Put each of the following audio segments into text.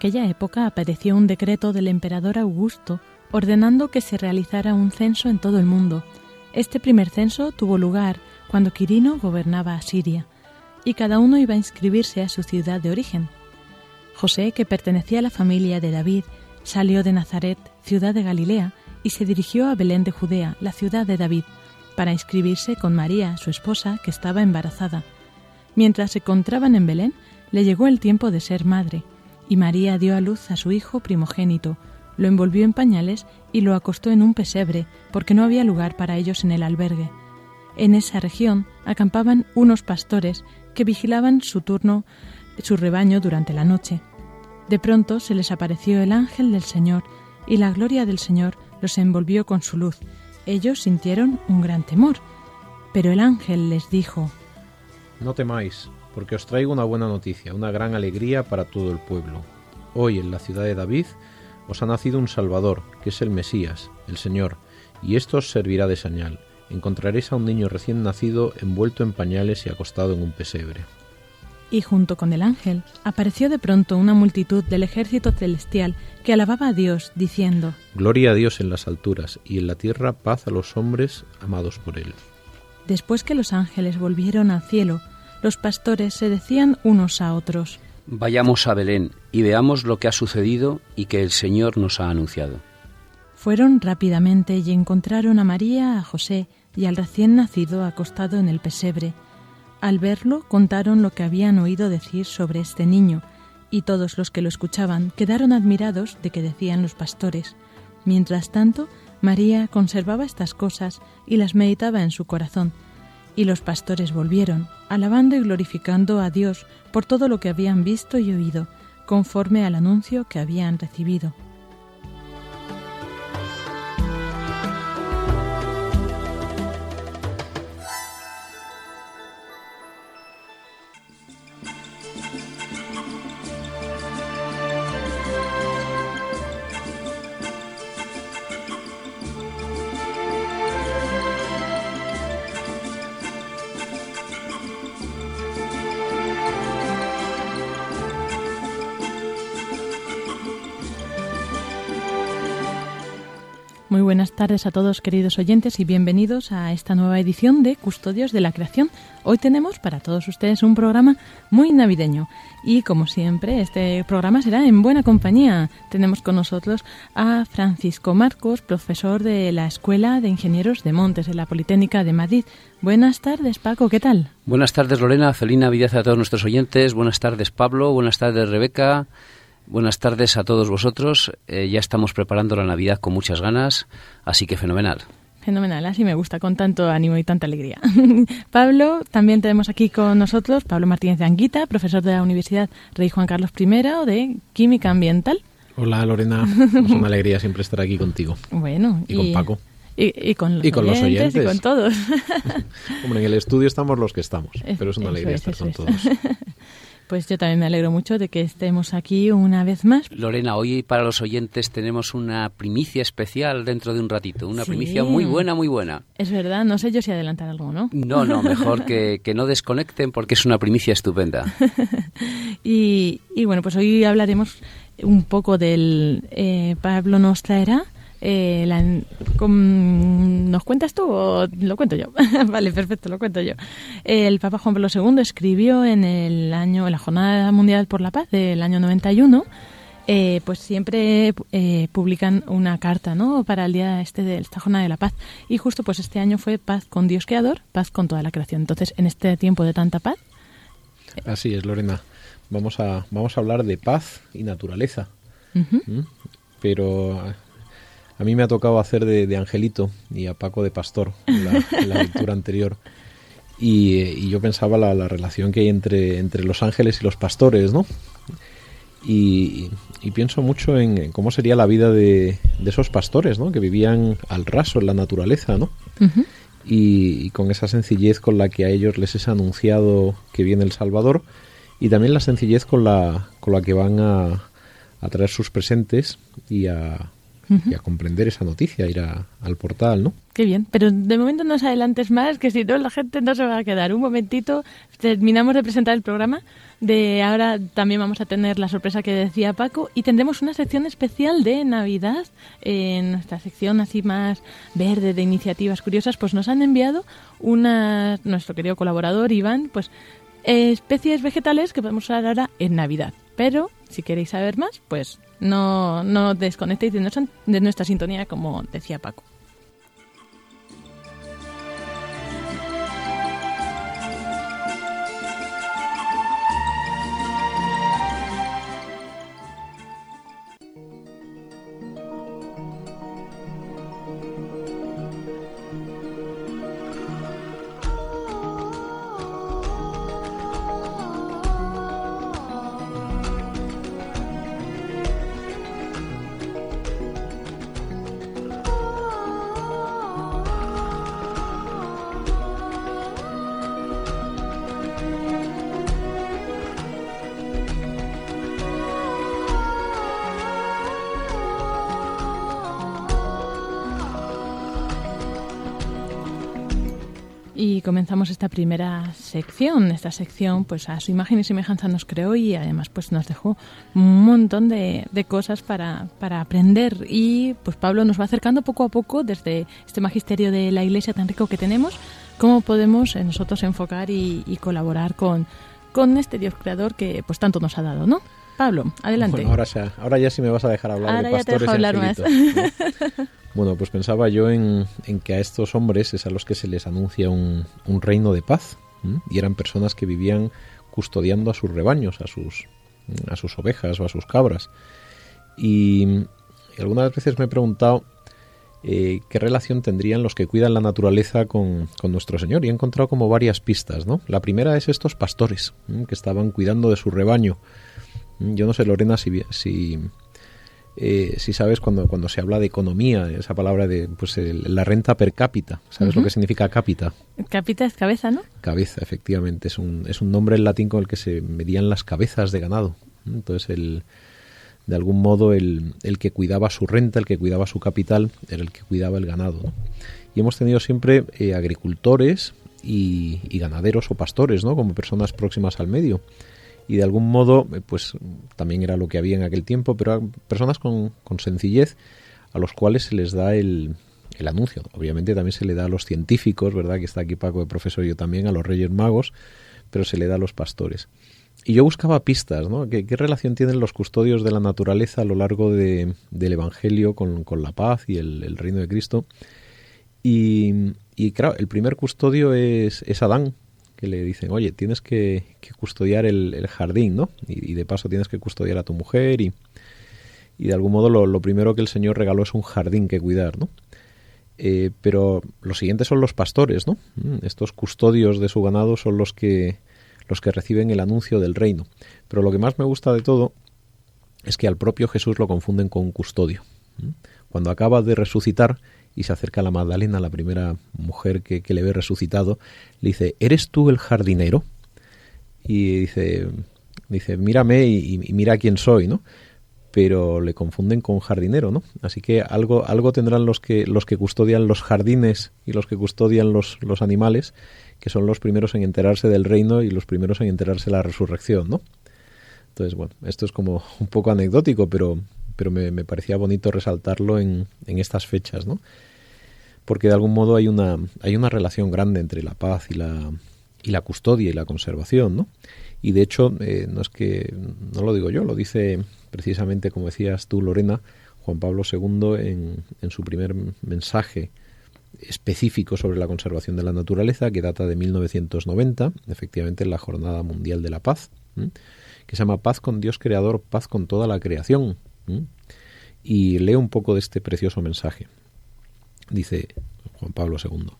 Aquella época apareció un decreto del emperador Augusto ordenando que se realizara un censo en todo el mundo. Este primer censo tuvo lugar cuando Quirino gobernaba a Siria, y cada uno iba a inscribirse a su ciudad de origen. José, que pertenecía a la familia de David, salió de Nazaret, ciudad de Galilea, y se dirigió a Belén de Judea, la ciudad de David, para inscribirse con María, su esposa, que estaba embarazada. Mientras se encontraban en Belén, le llegó el tiempo de ser madre, y María dio a luz a su hijo primogénito, lo envolvió en pañales y lo acostó en un pesebre, porque no había lugar para ellos en el albergue. En esa región acampaban unos pastores que vigilaban su turno, su rebaño durante la noche. De pronto se les apareció el ángel del Señor, y la gloria del Señor los envolvió con su luz. Ellos sintieron un gran temor. Pero el ángel les dijo, No temáis, porque os traigo una buena noticia, una gran alegría para todo el pueblo. Hoy en la ciudad de David os ha nacido un Salvador, que es el Mesías, el Señor, y esto os servirá de señal. Encontraréis a un niño recién nacido envuelto en pañales y acostado en un pesebre. Y junto con el ángel apareció de pronto una multitud del ejército celestial que alababa a Dios, diciendo, Gloria a Dios en las alturas, y en la tierra paz a los hombres amados por él. Después que los ángeles volvieron al cielo, los pastores se decían unos a otros, Vayamos a Belén y veamos lo que ha sucedido y que el Señor nos ha anunciado. Fueron rápidamente y encontraron a María, a José y al recién nacido acostado en el pesebre. Al verlo contaron lo que habían oído decir sobre este niño, y todos los que lo escuchaban quedaron admirados de que decían los pastores. Mientras tanto, María conservaba estas cosas y las meditaba en su corazón. Y los pastores volvieron, alabando y glorificando a Dios por todo lo que habían visto y oído, conforme al anuncio que habían recibido. Tardes a todos queridos oyentes y bienvenidos a esta nueva edición de Custodios de la Creación. Hoy tenemos para todos ustedes un programa muy navideño y como siempre este programa será en buena compañía. Tenemos con nosotros a Francisco Marcos, profesor de la Escuela de Ingenieros de Montes de la Politécnica de Madrid. Buenas tardes Paco, ¿qué tal? Buenas tardes Lorena, feliz Navidad a todos nuestros oyentes. Buenas tardes Pablo, buenas tardes Rebeca. Buenas tardes a todos vosotros. Eh, ya estamos preparando la Navidad con muchas ganas, así que fenomenal. Fenomenal, así me gusta, con tanto ánimo y tanta alegría. Pablo, también tenemos aquí con nosotros Pablo Martínez de Anguita, profesor de la Universidad Rey Juan Carlos I de Química Ambiental. Hola Lorena, es una alegría siempre estar aquí contigo. Bueno, y, con Paco. Y, con, los, y con oyentes, los oyentes y con todos. Hombre, en el estudio estamos los que estamos, pero es una Eso alegría es, estar con es. todos. Pues yo también me alegro mucho de que estemos aquí una vez más. Lorena, hoy para los oyentes tenemos una primicia especial dentro de un ratito, una primicia muy buena, muy buena. Es verdad, no sé yo si adelantar algo, ¿no? No, no, mejor que, no desconecten porque es una primicia estupenda. y, bueno, pues hoy hablaremos un poco del... Eh, Pablo nos traerá eh, la, ¿Nos cuentas tú o lo cuento yo? vale, perfecto, lo cuento yo. El Papa Juan Pablo II escribió en el año, en la Jornada Mundial por la Paz del año 91, eh, pues siempre eh, publican una carta, ¿no? Para el día este de esta Jornada de la Paz. Y justo pues este año fue paz con Dios Creador, paz con toda la creación. Entonces, en este tiempo de tanta paz. Así es, Lorena. Vamos a, vamos a hablar de paz y naturaleza. ¿Mm? Pero a mí me ha tocado hacer de, Angelito y a Paco de Pastor en la, lectura anterior. Y, yo pensaba la, relación que hay entre, entre los ángeles y los pastores, ¿no? Y, pienso mucho en, cómo sería la vida de, esos pastores, ¿no? Que vivían al raso en la naturaleza, ¿no? y, con esa sencillez con la que a ellos les es anunciado que viene el Salvador y también la sencillez con la, con la que van a, a traer sus presentes y a, y a comprender esa noticia, ir al portal, ¿no? Qué bien, pero de momento no os adelantes más, que si no la gente no se va a quedar. Un momentito, terminamos de presentar el programa, de ahora también vamos a tener la sorpresa que decía Paco y tendremos una sección especial de Navidad, en nuestra sección así más verde de iniciativas curiosas, pues nos han enviado una, nuestro querido colaborador Iván, pues especies vegetales que podemos usar ahora en Navidad. Pero si queréis saber más, pues no, no desconectéis de nuestra, de nuestra sintonía, como decía Paco. Y comenzamos esta primera sección. Esta sección, pues a su imagen y semejanza nos creó y además pues nos dejó un montón de, cosas para, para, aprender. Y pues Pablo nos va acercando poco a poco desde este magisterio de la iglesia tan rico que tenemos, cómo podemos nosotros enfocar y, colaborar con, con este Dios creador que pues tanto nos ha dado, ¿no? Pablo, adelante. Bueno, ahora, ya, ahora ya sí me vas a dejar hablar ahora de pastores ya te hablar más. Bueno, pues pensaba yo en, que a estos hombres es a los que se les anuncia un, reino de paz y eran personas que vivían custodiando a sus rebaños, a sus, a sus ovejas o a sus cabras. Y, algunas veces me he preguntado eh, qué relación tendrían los que cuidan la naturaleza con, nuestro Señor y he encontrado como varias pistas. ¿no? La primera es estos pastores que estaban cuidando de su rebaño. Yo no sé, Lorena, si, si, eh, si sabes cuando, cuando se habla de economía, esa palabra de pues la renta per cápita, ¿sabes lo que significa cápita? Cápita es cabeza, ¿no? Cabeza, efectivamente, es un, es un nombre en latín con el que se medían las cabezas de ganado. Entonces, el, de algún modo, el, el, que cuidaba su renta, el que cuidaba su capital, era el que cuidaba el ganado. Y hemos tenido siempre eh, agricultores y, y, ganaderos o pastores, ¿no? Como personas próximas al medio y de algún modo, eh, pues también era lo que había en aquel tiempo, pero personas con, sencillez a los cuales se les da el, el, anuncio. Obviamente también se le da a los científicos, ¿verdad? Que está aquí Paco de profesor, yo también, a los reyes magos, pero se le da a los pastores. Y yo buscaba pistas, ¿no? ¿Qué, relación tienen los custodios de la naturaleza a lo largo de, del Evangelio con, la paz y el, reino de Cristo? Y, y, claro, el primer custodio es, es Adán, que le dicen, oye, tienes que, custodiar el, jardín, ¿no? Y, de paso tienes que custodiar a tu mujer y, y de algún modo lo, primero que el Señor regaló es un jardín que cuidar, ¿no? Eh, pero los siguientes son los pastores, ¿no? Mm, estos custodios de su ganado son los que, los que reciben el anuncio del reino. Pero lo que más me gusta de todo es que al propio Jesús lo confunden con custodio. Cuando acaba de resucitar, y se acerca a la Magdalena, la primera mujer que, le ve resucitado, le dice, ¿eres tú el jardinero? Y dice, Dice, mírame y, mira quién soy, ¿no? Pero le confunden con jardinero, ¿no? Así que algo, algo tendrán los que, los que custodian los jardines y los que custodian los, los animales, que son los primeros en enterarse del reino y los primeros en enterarse de la resurrección, ¿no? Entonces, bueno, esto es como un poco anecdótico, pero, pero me, me parecía bonito resaltarlo en, en estas fechas, ¿no? Porque de algún modo hay una, hay una relación grande entre la paz y la, y la custodia y la conservación, ¿no? Y de hecho, eh, no es que, no lo digo yo, lo dice precisamente, como decías tú, Lorena, Juan Pablo II en, en su primer mensaje específico sobre la conservación de la naturaleza, que data de 1990, efectivamente en la Jornada Mundial de la Paz, que se llama Paz con Dios Creador, paz con toda la creación. Y leo un poco de este precioso mensaje. Dice Juan Pablo II.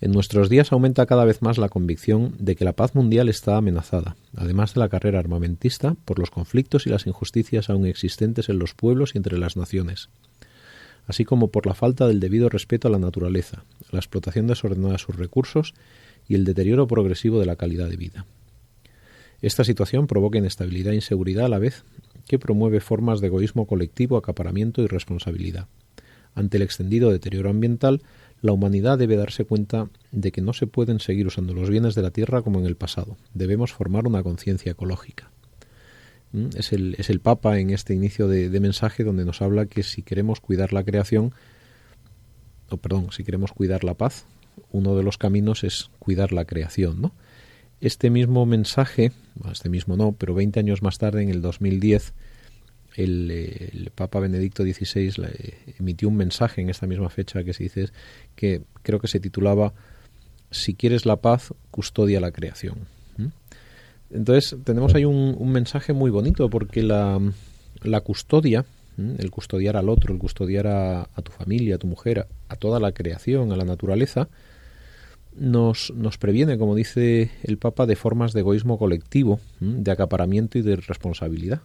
En nuestros días aumenta cada vez más la convicción de que la paz mundial está amenazada, además de la carrera armamentista, por los conflictos y las injusticias aún existentes en los pueblos y entre las naciones, así como por la falta del debido respeto a la naturaleza, la explotación desordenada de sus recursos y el deterioro progresivo de la calidad de vida. Esta situación provoca inestabilidad e inseguridad a la vez que promueve formas de egoísmo colectivo, acaparamiento y responsabilidad. Ante el extendido deterioro ambiental, la humanidad debe darse cuenta de que no se pueden seguir usando los bienes de la tierra como en el pasado. Debemos formar una conciencia ecológica. ¿Mm? Es el, es el, Papa en este inicio de, mensaje donde nos habla que si queremos cuidar la creación, o perdón, si queremos cuidar la paz, uno de los caminos es cuidar la creación, ¿no? Este mismo mensaje, este mismo no, pero 20 años más tarde, en el 2010, el, Papa Benedicto XVI emitió un mensaje en esta misma fecha que se dice que creo que se titulaba Si quieres la paz, custodia la creación. Entonces tenemos ahí un, mensaje muy bonito porque la, custodia, el custodiar al otro, el custodiar a, tu familia, a tu mujer, a, toda la creación, a la naturaleza, nos, nos previene, como dice el Papa, de formas de egoísmo colectivo, de acaparamiento y de responsabilidad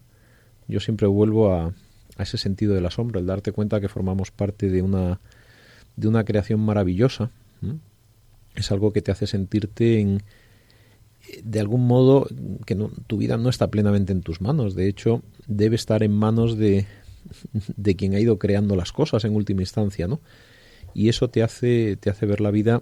yo siempre vuelvo a, a ese sentido del asombro, el darte cuenta que formamos parte de una, de una creación maravillosa. Es algo que te hace sentirte en, de algún modo que tu vida no está plenamente en tus manos. De hecho, debe estar en manos de, de quien ha ido creando las cosas en última instancia, ¿no? Y eso te hace, te hace ver la vida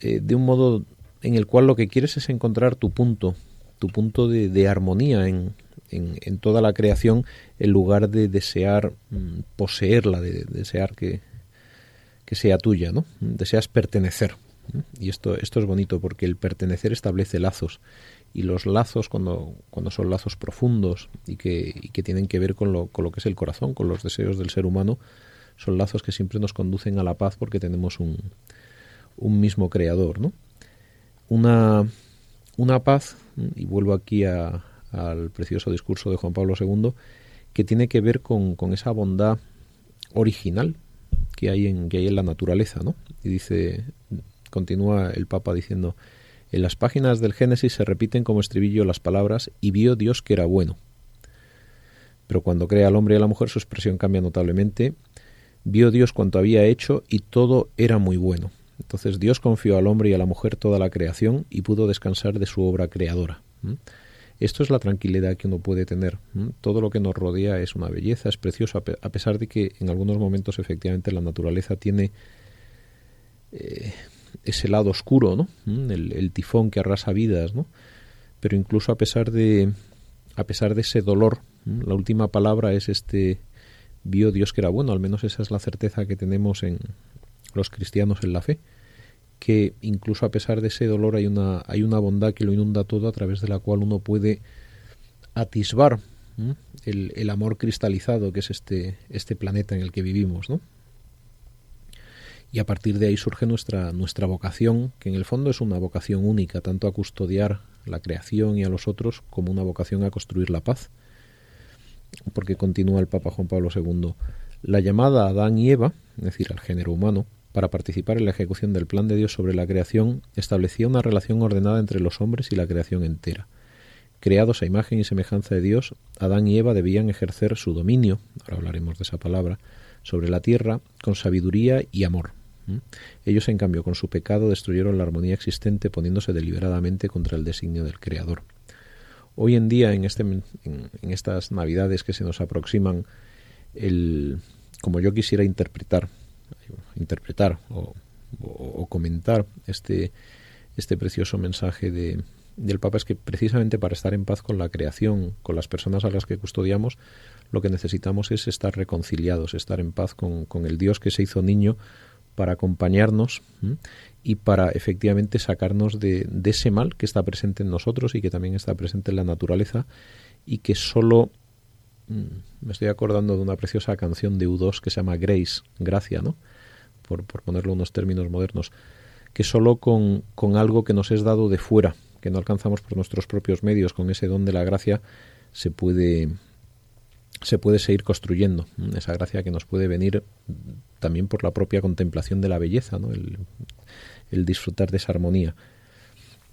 eh, de un modo en el cual lo que quieres es encontrar tu punto, tu punto de, de armonía en, en, toda la creación en lugar de desear mm, poseerla, de, desear que, que, sea tuya, ¿no? Deseas pertenecer. Y esto, esto es bonito porque el pertenecer establece lazos. Y los lazos, cuando, cuando son lazos profundos y que, y que tienen que ver con lo, con lo que es el corazón, con los deseos del ser humano, son lazos que siempre nos conducen a la paz porque tenemos un, un mismo creador, ¿no? Una, una paz, y vuelvo aquí al precioso discurso de Juan Pablo II, que tiene que ver con, esa bondad original que hay en que hay en la naturaleza, ¿no? Y dice, continúa el Papa diciendo, en las páginas del Génesis se repiten como estribillo las palabras y vio Dios que era bueno. Pero cuando crea al hombre y a la mujer su expresión cambia notablemente. Vio Dios cuanto había hecho y todo era muy bueno. Entonces Dios confió al hombre y a la mujer toda la creación y pudo descansar de su obra creadora. Esto es la tranquilidad que uno puede tener. Todo lo que nos rodea es una belleza, es precioso, a pesar de que en algunos momentos efectivamente la naturaleza tiene eh, ese lado oscuro, ¿no? El, tifón que arrasa vidas, ¿no? Pero incluso a pesar de a pesar de ese dolor, la última palabra es este vio Dios que era bueno, al menos esa es la certeza que tenemos en los cristianos en la fe que incluso a pesar de ese dolor hay una, hay una bondad que lo inunda todo a través de la cual uno puede atisbar el, el, amor cristalizado que es este, este planeta en el que vivimos. Y a partir de ahí surge nuestra, nuestra vocación, que en el fondo es una vocación única, tanto a custodiar la creación y a los otros como una vocación a construir la paz. Porque continúa el Papa Juan Pablo II, la llamada a Adán y Eva, es decir, al género humano, para participar en la ejecución del plan de Dios sobre la creación, establecía una relación ordenada entre los hombres y la creación entera. Creados a imagen y semejanza de Dios, Adán y Eva debían ejercer su dominio, ahora hablaremos de esa palabra, sobre la tierra con sabiduría y amor. Ellos, en cambio, con su pecado destruyeron la armonía existente poniéndose deliberadamente contra el designio del Creador. Hoy en día, en, este, en, estas navidades que se nos aproximan, el, como yo quisiera interpretar, interpretar o, comentar este, este precioso mensaje de, del Papa es que precisamente para estar en paz con la creación, con las personas a las que custodiamos, lo que necesitamos es estar reconciliados, estar en paz con, el Dios que se hizo niño para acompañarnos y para efectivamente sacarnos de, ese mal que está presente en nosotros y que también está presente en la naturaleza y que solo me estoy acordando de una preciosa canción de U2 que se llama Grace, Gracia, ¿no? Por, por ponerlo unos términos modernos, que solo con, con algo que nos es dado de fuera, que no alcanzamos por nuestros propios medios, con ese don de la gracia, se puede, se puede seguir construyendo. Esa gracia que nos puede venir también por la propia contemplación de la belleza, el, el disfrutar de esa armonía.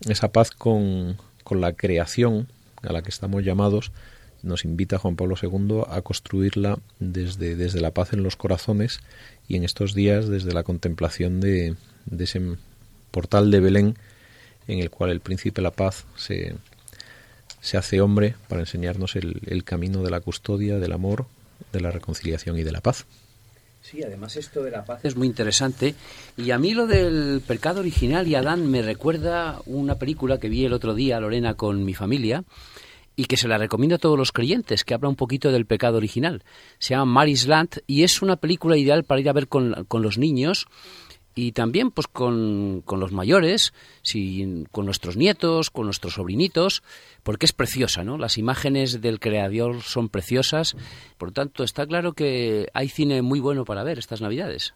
Esa paz con, con la creación a la que estamos llamados nos invita Juan Pablo II a construirla desde, desde la paz en los corazones y en estos días desde la contemplación de, de ese portal de Belén en el cual el príncipe la paz se, se hace hombre para enseñarnos el, el camino de la custodia, del amor, de la reconciliación y de la paz. Sí, además esto de la paz es muy interesante. Y a mí lo del pecado original y Adán me recuerda una película que vi el otro día, Lorena, con mi familia, y que se la recomiendo a todos los creyentes, que habla un poquito del pecado original. Se llama Mary's Land y es una película ideal para ir a ver con, con los niños y también pues con, con los mayores, con nuestros nietos, con nuestros sobrinitos, porque es preciosa, ¿no? Las imágenes del creador son preciosas, por lo tanto está claro que hay cine muy bueno para ver estas Navidades.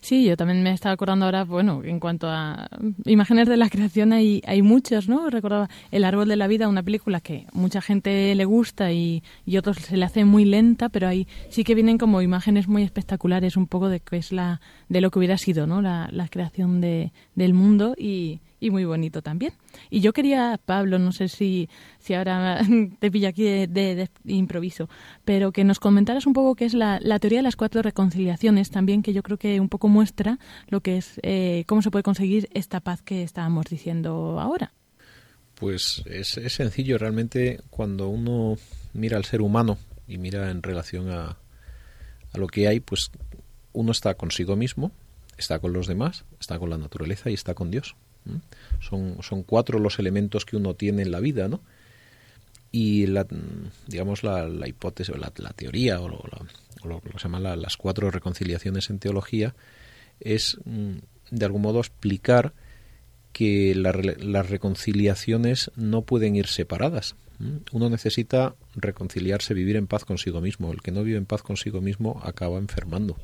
Sí, yo también me estaba acordando ahora, bueno, en cuanto a imágenes de la creación hay, hay muchos, ¿no? Recordaba El árbol de la vida, una película que mucha gente le gusta y, y otros se le hace muy lenta, pero ahí sí que vienen como imágenes muy espectaculares, un poco de que es la de lo que hubiera sido, ¿no? La, la creación de, del mundo y, y muy bonito también. Y yo quería, Pablo, no sé si, si ahora te pillo aquí de, improviso, pero que nos comentaras un poco qué es la, la, teoría de las cuatro reconciliaciones también, que yo creo que un poco muestra lo que es, eh, cómo se puede conseguir esta paz que estábamos diciendo ahora. Pues es, es sencillo, realmente cuando uno mira al ser humano y mira en relación a, a lo que hay, pues uno está consigo mismo, está con los demás, está con la naturaleza y está con Dios. Son, son cuatro los elementos que uno tiene en la vida, ¿no? Y la, digamos la, hipótesis, la, la teoría o, lo, que se llama las cuatro reconciliaciones en teología es mm, de algún modo explicar que las reconciliaciones no pueden ir separadas. Uno necesita reconciliarse, vivir en paz consigo mismo. El que no vive en paz consigo mismo acaba enfermando.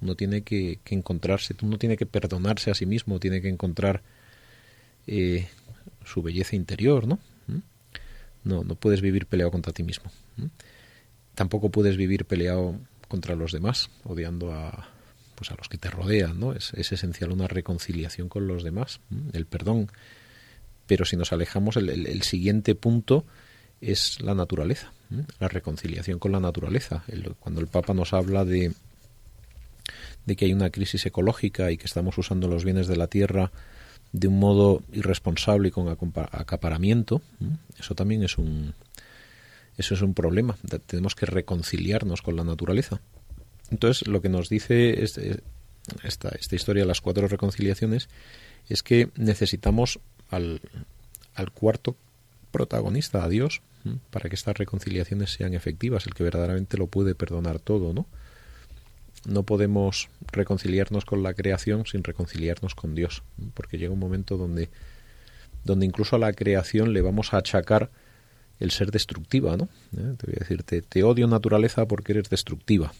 Uno tiene que, encontrarse, uno tiene que perdonarse a sí mismo, tiene que encontrar eh, su belleza interior, ¿no? ¿Mm? No, no puedes vivir peleado contra ti mismo. ¿Mm? Tampoco puedes vivir peleado contra los demás, odiando a, pues a los que te rodean, ¿no? Es, esencial una reconciliación con los demás, ¿Mm? el perdón. Pero si nos alejamos, el, siguiente punto es la naturaleza, la reconciliación con la naturaleza. cuando el Papa nos habla de, de que hay una crisis ecológica y que estamos usando los bienes de la tierra de un modo irresponsable y con acaparamiento, eso también es un eso es un problema. Tenemos que reconciliarnos con la naturaleza. Entonces, lo que nos dice este, esta, esta historia de las cuatro reconciliaciones es que necesitamos al, al cuarto protagonista, a Dios, para que estas reconciliaciones sean efectivas, el que verdaderamente lo puede perdonar todo, ¿no? No podemos reconciliarnos con la creación sin reconciliarnos con Dios, porque llega un momento donde, donde incluso a la creación le vamos a achacar el ser destructiva, ¿no? ¿Eh? Te voy a decir, te, odio naturaleza porque eres destructiva.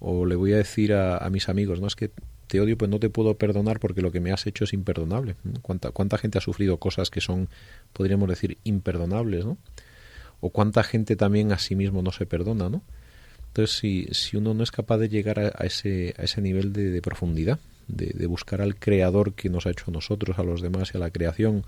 O le voy a decir a, a, mis amigos, no es que te odio, pues no te puedo perdonar porque lo que me has hecho es imperdonable. ¿Cuánta, cuánta gente ha sufrido cosas que son, podríamos decir, imperdonables, ¿no? O cuánta gente también a sí mismo no se perdona, ¿no? Entonces, si, uno no es capaz de llegar a, ese, a ese nivel de, profundidad, de, buscar al Creador que nos ha hecho a nosotros, a los demás y a la creación,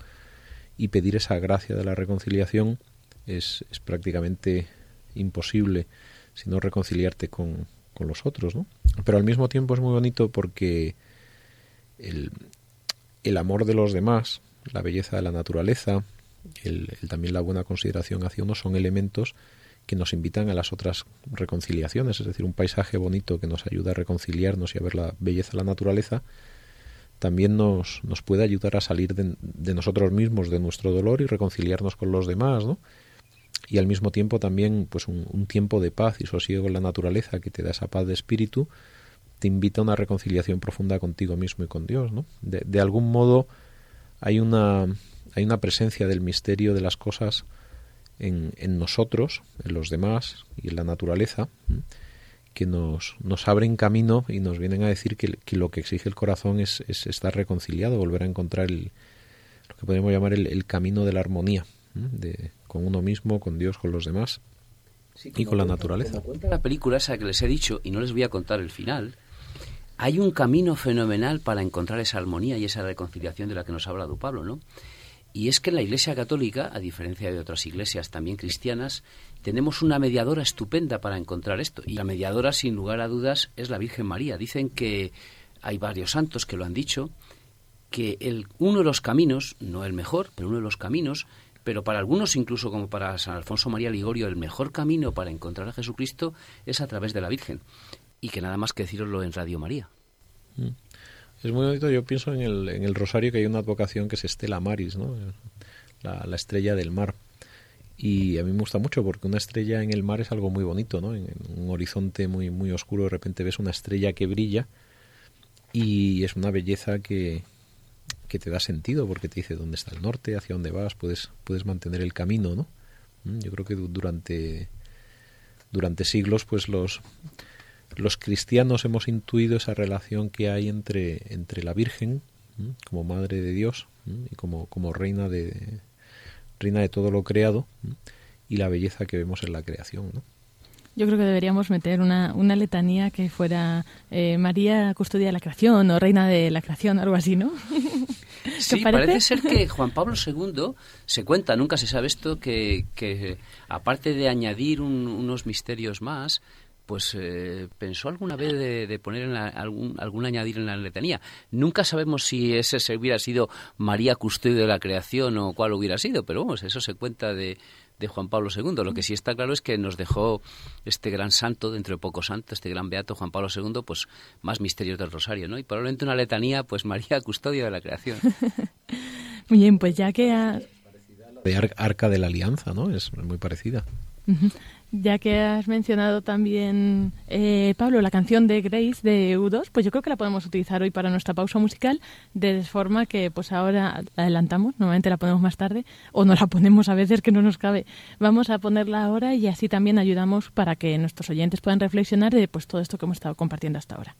y pedir esa gracia de la reconciliación, es, prácticamente imposible si no reconciliarte con, los otros, ¿no? Pero al mismo tiempo es muy bonito porque el, el amor de los demás, la belleza de la naturaleza, el, también la buena consideración hacia uno son elementos que nos invitan a las otras reconciliaciones, es decir, un paisaje bonito que nos ayuda a reconciliarnos y a ver la belleza de la naturaleza, también nos, nos puede ayudar a salir de, nosotros mismos, de nuestro dolor y reconciliarnos con los demás, ¿no? Y al mismo tiempo también pues un, un tiempo de paz y sosiego en la naturaleza que te da esa paz de espíritu, te invita a una reconciliación profunda contigo mismo y con Dios, ¿no? De, de algún modo hay una, hay una presencia del misterio de las cosas en, en nosotros, en los demás y en la naturaleza, que nos, nos abren camino y nos vienen a decir que, que lo que exige el corazón es, es, estar reconciliado, volver a encontrar el, lo que podemos llamar el, el camino de la armonía, de, con uno mismo, con Dios, con los demás Sí, y con la cuenta- naturaleza. cuenta la película esa que les he dicho, y no les voy a contar el final, hay un camino fenomenal para encontrar esa armonía y esa reconciliación de la que nos ha hablado Pablo, ¿no? Y es que en la Iglesia Católica, a diferencia de otras iglesias también cristianas, tenemos una mediadora estupenda para encontrar esto. Y la mediadora, sin lugar a dudas, es la Virgen María. Dicen que hay varios santos que lo han dicho, que el, uno de los caminos, no el mejor, pero uno de los caminos, pero para algunos, incluso como para San Alfonso María Ligorio, el mejor camino para encontrar a Jesucristo es a través de la Virgen. Y que nada más que deciroslo en Radio María. Es muy bonito, yo pienso en el, en el rosario que hay una advocación que es Estela Maris, ¿no? la, la estrella del mar. Y a mí me gusta mucho porque una estrella en el mar es algo muy bonito, ¿no? En, un horizonte muy, muy oscuro de repente ves una estrella que brilla y es una belleza que, que te da sentido porque te dice dónde está el norte, hacia dónde vas, puedes, puedes mantener el camino, ¿no? Mm, Yo creo que du- durante, durante siglos pues los, los cristianos hemos intuido esa relación que hay entre, entre la Virgen ¿m? como Madre de Dios ¿m? y como, como reina de reina de todo lo creado ¿m? y la belleza que vemos en la creación. ¿no? Yo creo que deberíamos meter una, una letanía que fuera eh, María Custodia de la Creación o Reina de la Creación, algo así, ¿no? ¿Te Sí, parece? parece ser que Juan Pablo II se cuenta, nunca se sabe esto, que, que aparte de añadir un- unos misterios más, pues eh, pensó alguna vez de, de poner en la- algún, algún añadir en la letanía. Nunca sabemos si ese se hubiera sido María Custodio de la Creación o cuál hubiera sido, pero vamos, eso se cuenta de, de Juan Pablo II. Lo que sí está claro es que nos dejó este gran santo, dentro de poco santo, este gran beato Juan Pablo II, pues más misterios del rosario, ¿no? Y probablemente una letanía, pues María Custodio de la Creación. Muy bien, pues ya que has, De Ar- Arca de la Alianza, ¿no? Es muy parecida. Ya que has mencionado también, eh, Pablo, la canción de Grace de U2, pues yo creo que la podemos utilizar hoy para nuestra pausa musical, de forma que pues ahora la adelantamos, normalmente la ponemos más tarde, o no la ponemos a veces que no nos cabe. Vamos a ponerla ahora y así también ayudamos para que nuestros oyentes puedan reflexionar de pues todo esto que hemos estado compartiendo hasta ahora.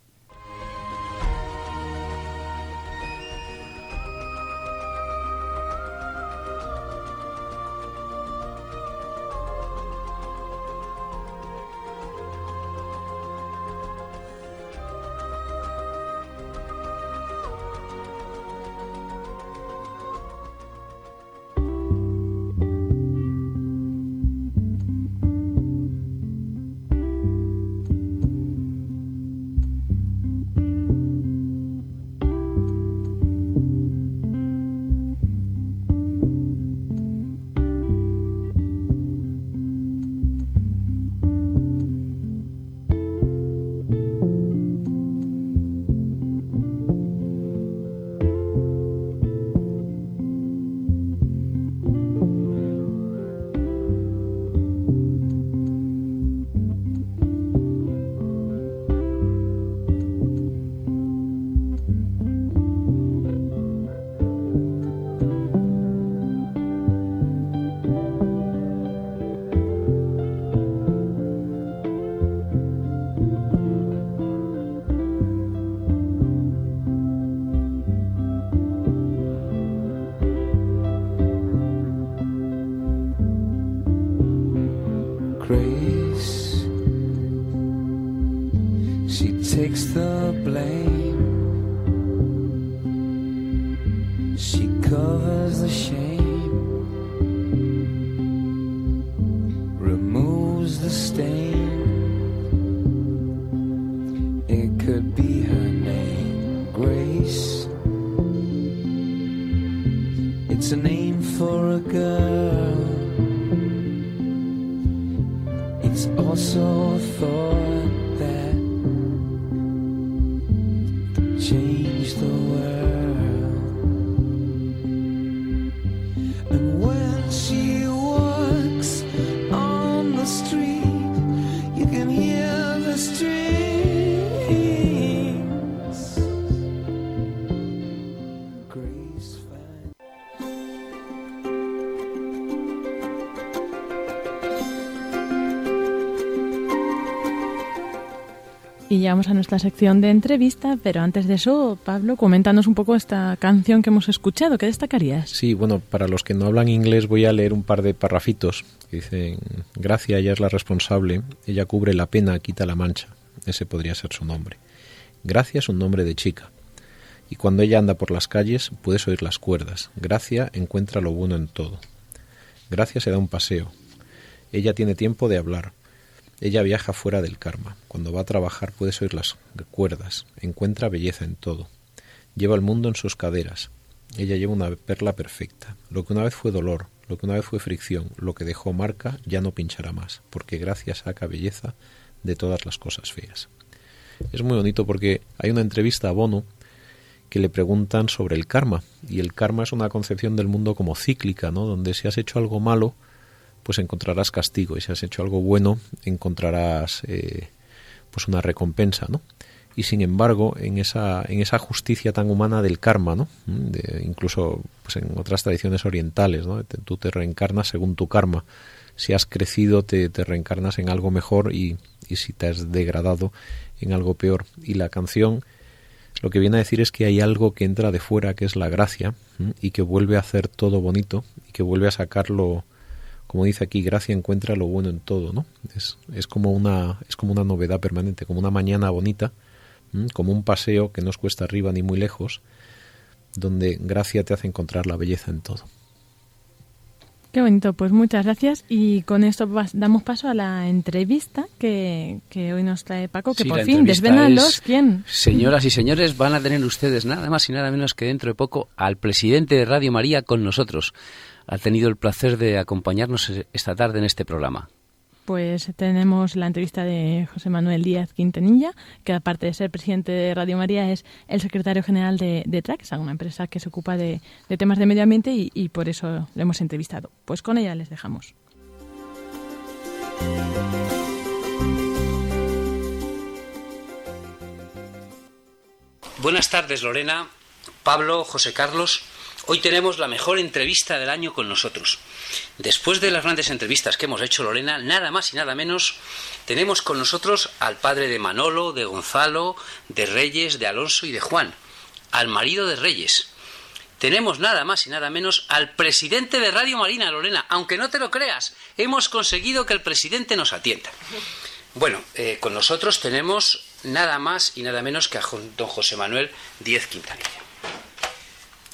Llegamos a nuestra sección de entrevista, pero antes de eso, Pablo, coméntanos un poco esta canción que hemos escuchado. ¿Qué destacarías? Sí, bueno, para los que no hablan inglés voy a leer un par de parrafitos que dicen, Gracia, ella es la responsable, ella cubre la pena, quita la mancha. Ese podría ser su nombre. Gracia es un nombre de chica. Y cuando ella anda por las calles puedes oír las cuerdas. Gracia encuentra lo bueno en todo. Gracia se da un paseo. Ella tiene tiempo de hablar. Ella viaja fuera del karma. Cuando va a trabajar puedes oír las cuerdas. Encuentra belleza en todo. Lleva el mundo en sus caderas. Ella lleva una perla perfecta. Lo que una vez fue dolor, lo que una vez fue fricción, lo que dejó marca, ya no pinchará más, porque gracia saca belleza de todas las cosas feas. Es muy bonito porque hay una entrevista a Bono que le preguntan sobre el karma. Y el karma es una concepción del mundo como cíclica, ¿no? Donde si has hecho algo malo, pues encontrarás castigo. Y si has hecho algo bueno, encontrarás eh, pues una recompensa, ¿no? Y sin embargo, en esa, en esa justicia tan humana del karma, ¿no? De- incluso pues en otras tradiciones orientales, ¿no? Te- tú te reencarnas según tu karma. Si has crecido, te, te reencarnas en algo mejor y, y si te has degradado, en algo peor. Y la canción lo que viene a decir es que hay algo que entra de fuera, que es la gracia, y que vuelve a hacer todo bonito, y que vuelve a sacarlo, como dice aquí, gracia encuentra lo bueno en todo, ¿no? Es, es como una, es como una novedad permanente, como una mañana bonita, ¿m? como un paseo que no os cuesta arriba ni muy lejos, donde gracia te hace encontrar la belleza en todo. Qué bonito, pues muchas gracias. Y con esto damos paso a la entrevista que, que hoy nos trae Paco, que Sí, por fin, es- quién. Señoras y señores, van a tener ustedes nada más y nada menos que dentro de poco al presidente de Radio María con nosotros. Ha tenido el placer de acompañarnos esta tarde en este programa. Pues tenemos la entrevista de José Manuel Díaz Quintanilla, que aparte de ser presidente de Radio María es el secretario general de, de Traxa, una empresa que se ocupa de, de temas de medio ambiente y, y por eso lo hemos entrevistado. Pues con ella les dejamos. Buenas tardes, Lorena, Pablo, José Carlos. Hoy tenemos la mejor entrevista del año con nosotros. Después de las grandes entrevistas que hemos hecho, Lorena, nada más y nada menos, tenemos con nosotros al padre de Manolo, de Gonzalo, de Reyes, de Alonso y de Juan, al marido de Reyes. Tenemos nada más y nada menos al presidente de Radio Marina, Lorena. Aunque no te lo creas, hemos conseguido que el presidente nos atienda. Bueno, eh, con nosotros tenemos nada más y nada menos que a don José Manuel Díez Quintanilla.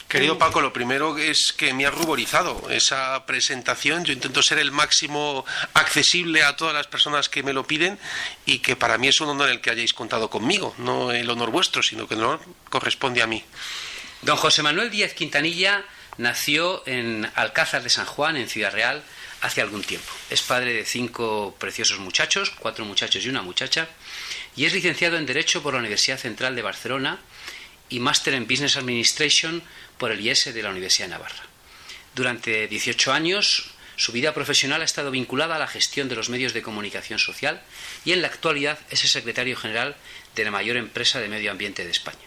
Querido Paco, lo primero es que me ha ruborizado esa presentación. Yo intento ser el máximo accesible a todas las personas que me lo piden y que para mí es un honor el que hayáis contado conmigo, no el honor vuestro, sino que el honor corresponde a mí. Don José Manuel Díez Quintanilla nació en Alcázar de San Juan, en Ciudad Real, hace algún tiempo. Es padre de cinco preciosos muchachos, cuatro muchachos y una muchacha, y es licenciado en Derecho por la Universidad Central de Barcelona y máster en Business Administration por el IES de la Universidad de Navarra. Durante 18 años, su vida profesional ha estado vinculada a la gestión de los medios de comunicación social y en la actualidad es el secretario general de la mayor empresa de medio ambiente de España.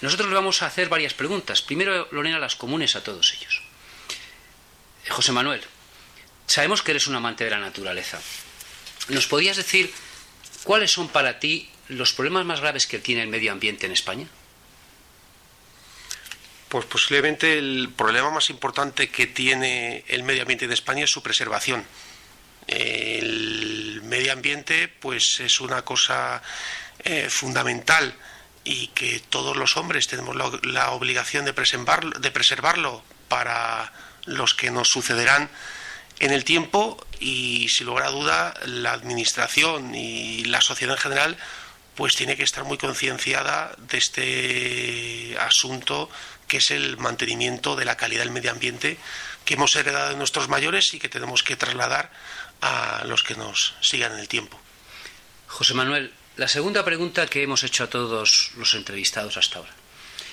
Nosotros le vamos a hacer varias preguntas. Primero, Lorena, las comunes a todos ellos. José Manuel, sabemos que eres un amante de la naturaleza. ¿Nos podrías decir cuáles son para ti los problemas más graves que tiene el medio ambiente en España? Pues posiblemente el problema más importante que tiene el medio ambiente de España es su preservación. El medio ambiente pues es una cosa eh, fundamental y que todos los hombres tenemos la, la obligación de preservarlo, de preservarlo para los que nos sucederán en el tiempo y sin lugar a duda la administración y la sociedad en general pues tiene que estar muy concienciada de este asunto que es el mantenimiento de la calidad del medio ambiente que hemos heredado de nuestros mayores y que tenemos que trasladar a los que nos sigan en el tiempo. José Manuel, la segunda pregunta que hemos hecho a todos los entrevistados hasta ahora.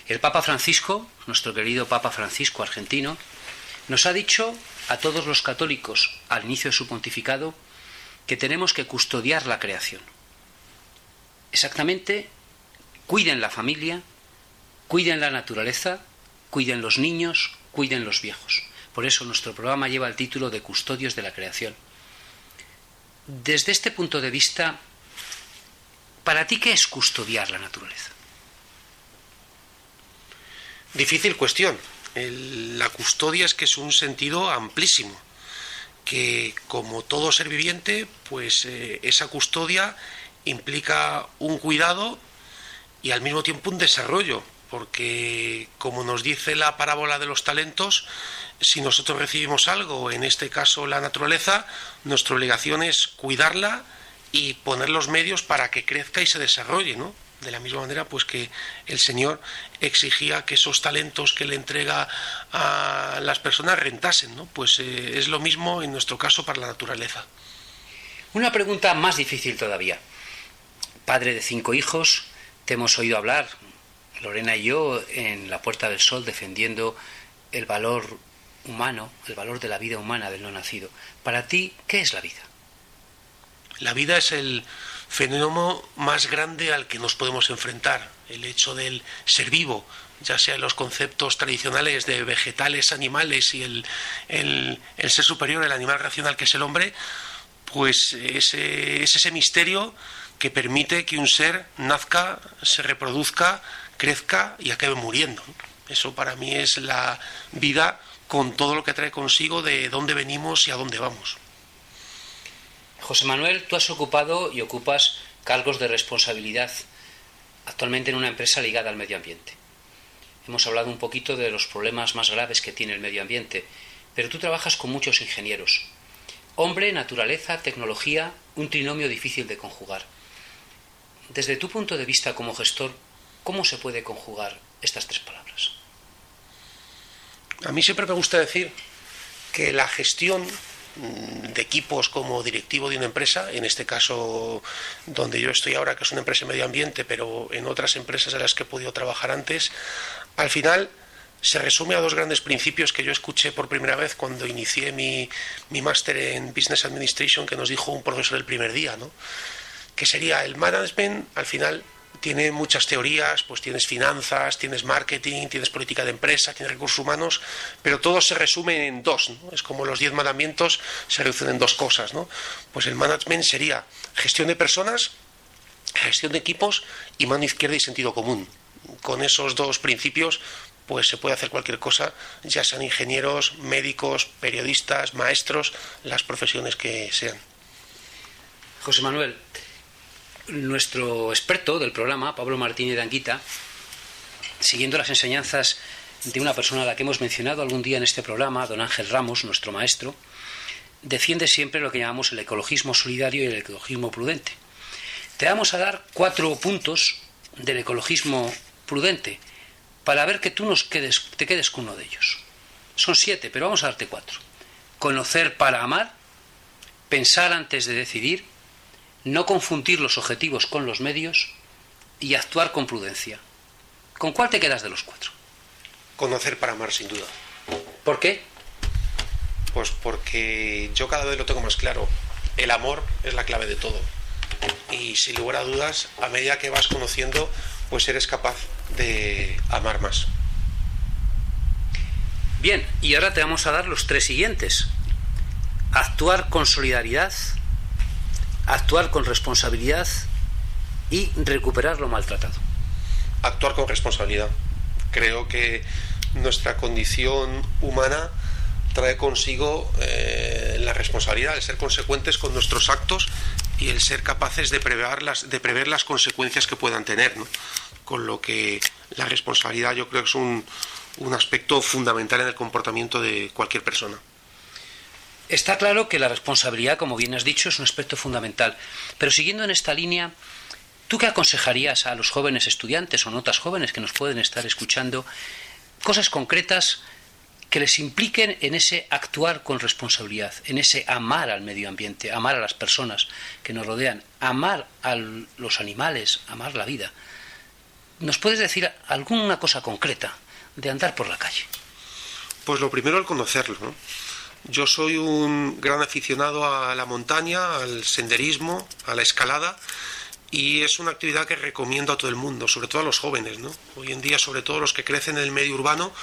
El Papa Francisco, nuestro querido Papa Francisco argentino, nos ha dicho a todos los católicos al inicio de su pontificado que tenemos que custodiar la creación. Exactamente, cuiden la familia, cuiden la naturaleza, cuiden los niños, cuiden los viejos. Por eso nuestro programa lleva el título de Custodios de la Creación. Desde este punto de vista, ¿para ti qué es custodiar la naturaleza? Difícil cuestión. la custodia es que es un sentido amplísimo, que como todo ser viviente, pues eh, esa custodia implica un cuidado y al mismo tiempo un desarrollo, porque como nos dice la parábola de los talentos, si nosotros recibimos algo, en este caso la naturaleza, nuestra obligación es cuidarla y poner los medios para que crezca y se desarrolle, ¿no? de la misma manera pues que el Señor exigía que esos talentos que le entrega a las personas rentasen, ¿no? Pues eh, es lo mismo en nuestro caso para la naturaleza. Una pregunta más difícil todavía. Padre de cinco hijos, te hemos oído hablar, Lorena y yo, en la Puerta del Sol defendiendo el valor humano, el valor de la vida humana del no nacido. Para ti, ¿qué es la vida? La vida es el fenómeno más grande al que nos podemos enfrentar, el hecho del ser vivo, ya sea los conceptos tradicionales de vegetales, animales y el, el, ser superior, el animal racional que es el hombre, pues ese, es ese misterio que permite que un ser nazca, se reproduzca, crezca y acabe muriendo. Eso para mí es la vida con todo lo que trae consigo de dónde venimos y a dónde vamos. José Manuel, tú has ocupado y ocupas cargos de responsabilidad actualmente en una empresa ligada al medio ambiente. Hemos hablado un poquito de los problemas más graves que tiene el medio ambiente, pero tú trabajas con muchos ingenieros. Hombre, naturaleza, tecnología, un trinomio difícil de conjugar. Desde tu punto de vista como gestor, ¿cómo se puede conjugar estas tres palabras? A mí siempre me gusta decir que la gestión de equipos como directivo de una empresa, en este caso donde yo estoy ahora, que es una empresa de medio ambiente, pero en otras empresas en las que he podido trabajar antes, al final se resume a dos grandes principios que yo escuché por primera vez cuando inicié mi, mi máster en Business Administration, que nos dijo un profesor el primer día, ¿no? que sería el management, al final tiene muchas teorías, pues tienes finanzas, tienes marketing, tienes política de empresa, tienes recursos humanos, pero todo se resume en dos, ¿no? Es como los diez mandamientos se reducen en dos cosas, ¿no? Pues el management sería gestión de personas, gestión de equipos y mano izquierda y sentido común. Con esos dos principios pues se puede hacer cualquier cosa, ya sean ingenieros, médicos, periodistas, maestros, las profesiones que sean. José Manuel, nuestro experto del programa, Pablo Martínez Anguita, siguiendo las enseñanzas de una persona a la que hemos mencionado algún día en este programa, don Ángel Ramos, nuestro maestro, defiende siempre lo que llamamos el ecologismo solidario y el ecologismo prudente. Te vamos a dar cuatro puntos del ecologismo prudente para ver que tú nos quedes, te quedes con uno de ellos. Son siete, pero vamos a darte cuatro. Conocer para amar, pensar antes de decidir, no confundir los objetivos con los medios y actuar con prudencia. ¿Con cuál te quedas de los cuatro? Conocer para amar, sin duda. ¿Por qué? Pues porque yo cada vez lo tengo más claro. El amor es la clave de todo. Y sin lugar a dudas, a medida que vas conociendo, pues eres capaz de amar más. Bien, y ahora te vamos a dar los tres siguientes. Actuar con solidaridad, actuar con responsabilidad y recuperar lo maltratado. Actuar con responsabilidad. Creo que nuestra condición humana trae consigo eh, la responsabilidad, el ser consecuentes con nuestros actos y el ser capaces de prever las, consecuencias que puedan tener. Con lo que la responsabilidad yo creo que es un aspecto fundamental en el comportamiento de cualquier persona. Está claro que la responsabilidad, como bien has dicho, es un aspecto fundamental. Pero siguiendo en esta línea, ¿tú qué aconsejarías a los jóvenes estudiantes o notas jóvenes que nos pueden estar escuchando? Cosas concretas que les impliquen en ese actuar con responsabilidad, en ese amar al medio ambiente, amar a las personas que nos rodean, amar a los animales, amar la vida. ¿Nos puedes decir alguna cosa concreta de andar por la calle? Pues lo primero el conocerlo. ¿no? Yo soy un gran aficionado a la montaña, al senderismo, a la escalada y es una actividad que recomiendo a todo el mundo, sobre todo a los jóvenes, ¿no? Hoy en día, sobre todo los que crecen en el medio urbano,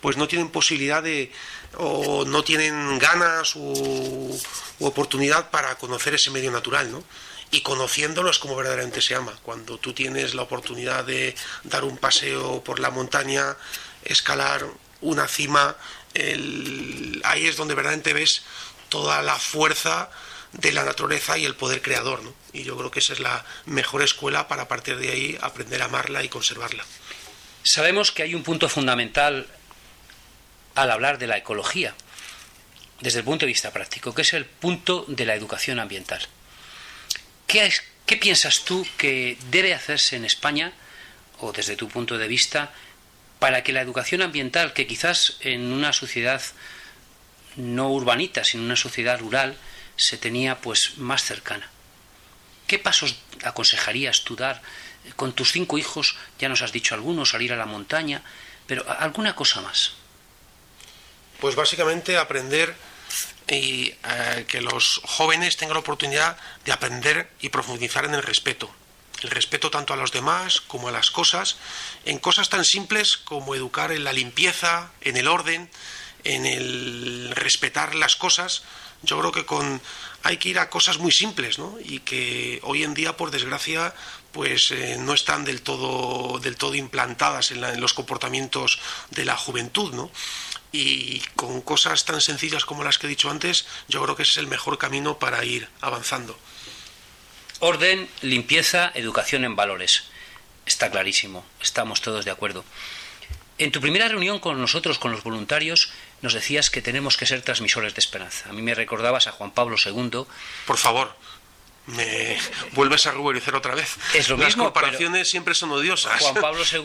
pues no tienen posibilidad de o no tienen ganas u, oportunidad para conocer ese medio natural, ¿no? y conociéndolo es como verdaderamente se ama. Cuando tú tienes la oportunidad de dar un paseo por la montaña, escalar una cima, ahí es donde verdaderamente ves toda la fuerza de la naturaleza y el poder creador. ¿no? Y yo creo que esa es la mejor escuela para partir de ahí aprender a amarla y conservarla. Sabemos que hay un punto fundamental al hablar de la ecología, desde el punto de vista práctico, que es el punto de la educación ambiental. ¿Qué, es- qué piensas tú que debe hacerse en España, o desde tu punto de vista, para que la educación ambiental, que quizás en una sociedad no urbanita, sino en una sociedad rural, se tenía pues más cercana? ¿Qué pasos aconsejarías tú dar con tus cinco hijos? Ya nos has dicho algunos, salir a la montaña, pero alguna cosa más. Pues básicamente aprender y eh, que los jóvenes tengan la oportunidad de aprender y profundizar en el respeto. El respeto tanto a los demás como a las cosas, en cosas tan simples como educar en la limpieza, en el orden, en el respetar las cosas. Yo creo que con hay que ir a cosas muy simples, ¿no? Y que hoy en día, por desgracia, pues eh, no están del todo del todo implantadas en, los comportamientos de la juventud, ¿no? y con cosas tan sencillas como las que he dicho antes, yo creo que ese es el mejor camino para ir avanzando. Orden, limpieza, educación en valores. Está clarísimo, estamos todos de acuerdo. En tu primera reunión con nosotros, con los voluntarios, nos decías que tenemos que ser transmisores de esperanza. A mí me recordabas a Juan Pablo II. Por favor, me vuelves a ruborizar otra vez. Es lo Las mismo, comparaciones siempre son odiosas. Juan Pablo II,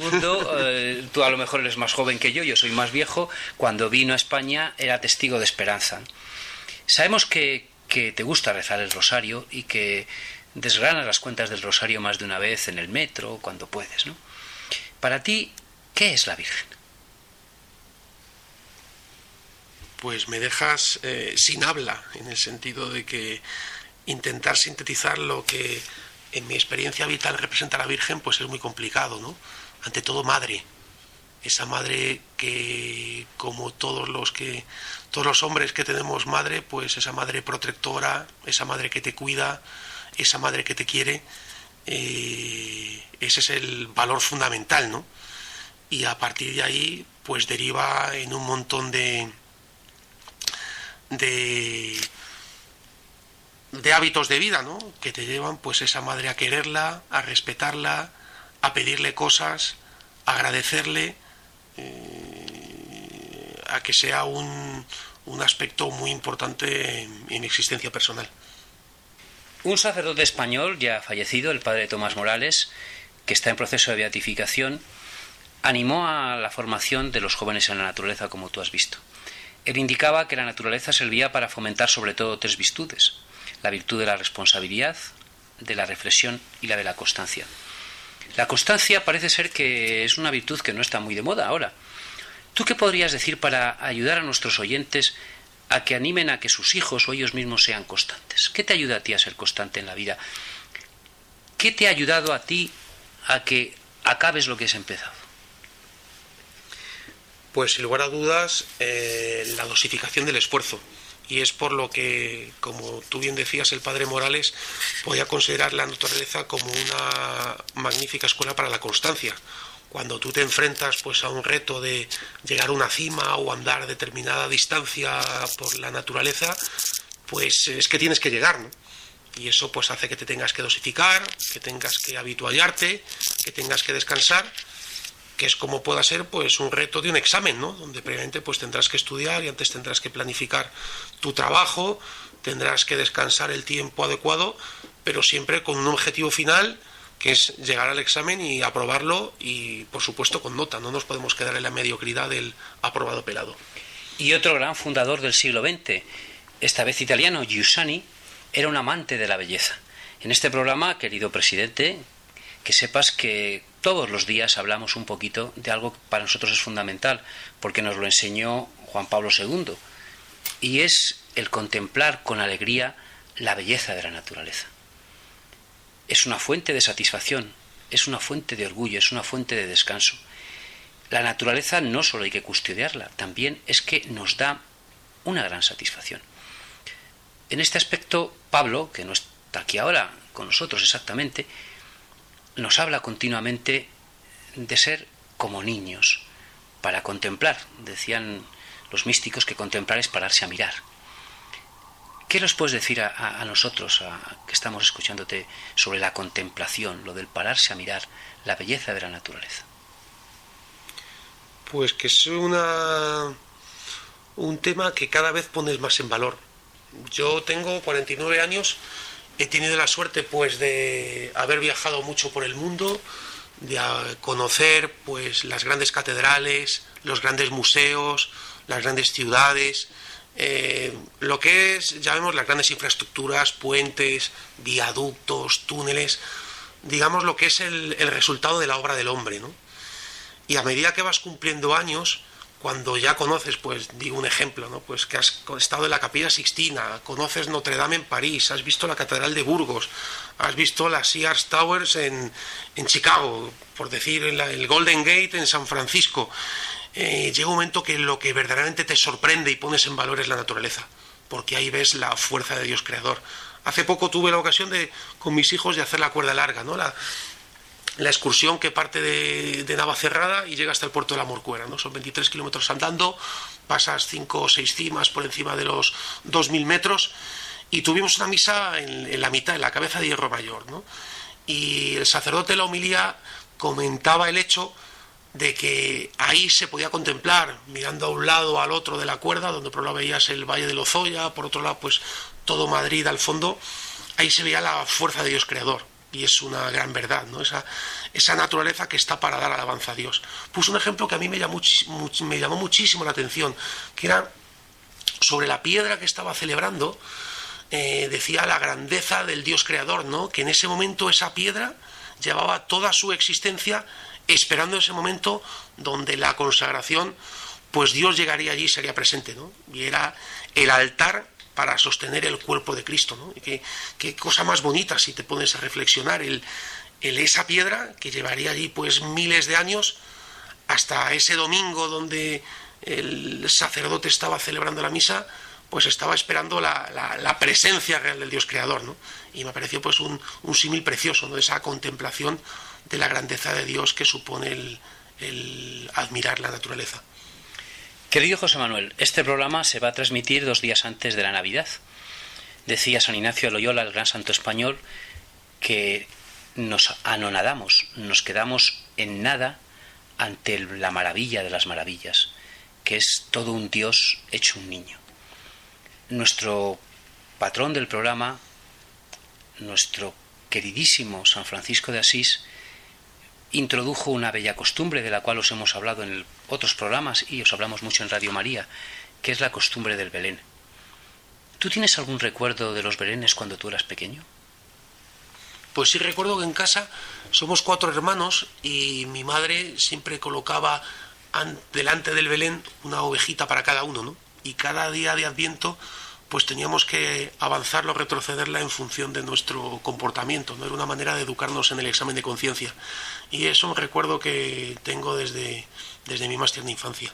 eh, tú a lo mejor eres más joven que yo, yo soy más viejo, cuando vino a España era testigo de esperanza. Sabemos que, que te gusta rezar el rosario y que desgranas las cuentas del rosario más de una vez en el metro, cuando puedes, ¿no? Para ti, ¿qué es la Virgen? pues me dejas eh, sin habla, en el sentido de que intentar sintetizar lo que en mi experiencia vital representa la Virgen, pues es muy complicado, ¿no? Ante todo madre, esa madre que, como todos los que, todos los hombres que tenemos madre, pues esa madre protectora, esa madre que te cuida, esa madre que te quiere, eh, ese es el valor fundamental, ¿no? Y a partir de ahí, pues deriva en un montón de, de, hábitos de vida, ¿no? Que te llevan, pues, esa madre a quererla, a respetarla, a pedirle cosas, a agradecerle, eh, a que sea un, un aspecto muy importante en, en existencia personal. Un sacerdote español ya fallecido, el padre Tomás Morales, que está en proceso de beatificación, animó a la formación de los jóvenes en la naturaleza, como tú has visto. Él indicaba que la naturaleza servía para fomentar sobre todo tres virtudes, la virtud de la responsabilidad, de la reflexión y la de la constancia. La constancia parece ser que es una virtud que no está muy de moda ahora. ¿Tú qué podrías decir para ayudar a nuestros oyentes a que animen a que sus hijos o ellos mismos sean constantes? ¿Qué te ayuda a ti a ser constante en la vida? ¿Qué te ha ayudado a ti a que acabes lo que has empezado? Pues sin lugar a dudas, eh, la dosificación del esfuerzo. Y es por lo que, como tú bien decías, el padre Morales podía considerar la naturaleza como una magnífica escuela para la constancia. Cuando tú te enfrentas pues a un reto de llegar a una cima o andar determinada distancia por la naturaleza, pues es que tienes que llegar, ¿no? Y eso pues hace que te tengas que dosificar, que tengas que habituallarte, que tengas que descansar que es como pueda ser pues un reto de un examen, ¿no? Donde previamente pues tendrás que estudiar y antes tendrás que planificar tu trabajo, tendrás que descansar el tiempo adecuado, pero siempre con un objetivo final es llegar al examen y aprobarlo y por supuesto con nota, no nos podemos quedar en la mediocridad del aprobado pelado. Y otro gran fundador del siglo XX, esta vez italiano, Giussani, era un amante de la belleza. En este programa, querido presidente, que sepas que todos los días hablamos un poquito de algo que para nosotros es fundamental, porque nos lo enseñó Juan Pablo II, y es el contemplar con alegría la belleza de la naturaleza. Es una fuente de satisfacción, es una fuente de orgullo, es una fuente de descanso. La naturaleza no solo hay que custodiarla, también es que nos da una gran satisfacción. En este aspecto, Pablo, que no está aquí ahora con nosotros exactamente, nos habla continuamente de ser como niños, para contemplar. Decían los místicos que contemplar es pararse a mirar. ¿Qué nos puedes decir a, nosotros, que estamos escuchándote, sobre la contemplación, lo del pararse a mirar, la belleza de la naturaleza? Pues que es una un tema que cada vez pones más en valor. Yo tengo 49 años he tenido la suerte pues de haber viajado mucho por el mundo, de conocer pues las grandes catedrales, los grandes museos, las grandes ciudades, eh, lo que es, ya vemos, las grandes infraestructuras, puentes, viaductos, túneles, digamos lo que es el, el resultado de la obra del hombre, ¿no? Y a medida que vas cumpliendo años, cuando ya conoces, pues digo un ejemplo, ¿no? Pues que has estado en la Capilla Sixtina, conoces Notre Dame en París, has visto la Catedral de Burgos, has visto las Sears Towers en, en Chicago, por decir el Golden Gate en San Francisco. Eh, llega un momento que lo que verdaderamente te sorprende y pones en valor es la naturaleza, porque ahí ves la fuerza de Dios creador. Hace poco tuve la ocasión de con mis hijos de hacer la cuerda larga, ¿no? La, excursión que parte de, Navacerrada y llega hasta el puerto de la Morcuera. ¿no? Son 23 kilómetros andando, pasas 5 o 6 cimas por encima de los 2.000 metros y tuvimos una misa en, la mitad, en la cabeza de Hierro Mayor. Y el sacerdote de la homilía comentaba el hecho de que ahí se podía contemplar, mirando a un lado al otro de la cuerda, donde por un lado veías el Valle de Lozoya, por otro lado pues todo Madrid al fondo, ahí se veía la fuerza de Dios creador y es una gran verdad, ¿no? Esa, esa naturaleza que está para dar alabanza a Dios. Puso un ejemplo que a mí me llamó, me llamó muchísimo la atención, que era sobre la piedra que estaba celebrando, eh, decía la grandeza del Dios creador, ¿no? Que en ese momento esa piedra llevaba toda su existencia esperando ese momento donde la consagración, pues Dios llegaría allí y sería presente, ¿no? Y era el altar para sostener el cuerpo de Cristo. ¿no? Qué, cosa más bonita si te pones a reflexionar el, el, esa piedra que llevaría allí pues miles de años hasta ese domingo donde el sacerdote estaba celebrando la misa, pues estaba esperando la, la, la presencia real del Dios creador. ¿no? Y me pareció pues un, un símil precioso, ¿no? esa contemplación de la grandeza de Dios que supone el, admirar la naturaleza. Querido José Manuel, este programa se va a transmitir dos días antes de la Navidad. Decía San Ignacio de Loyola, el gran santo español, que nos anonadamos, nos quedamos en nada ante la maravilla de las maravillas, que es todo un Dios hecho un niño. Nuestro patrón del programa, nuestro queridísimo San Francisco de Asís, introdujo una bella costumbre de la cual os hemos hablado en otros programas y os hablamos mucho en Radio María, que es la costumbre del Belén. ¿Tú tienes algún recuerdo de los Belenes cuando tú eras pequeño? Pues sí recuerdo que en casa somos cuatro hermanos y mi madre siempre colocaba delante del Belén una ovejita para cada uno, ¿no? Y cada día de Adviento pues teníamos que avanzarlo, retrocederla en función de nuestro comportamiento, ¿no? Era una manera de educarnos en el examen de conciencia. Y eso un recuerdo que tengo desde, desde mi más tierna infancia.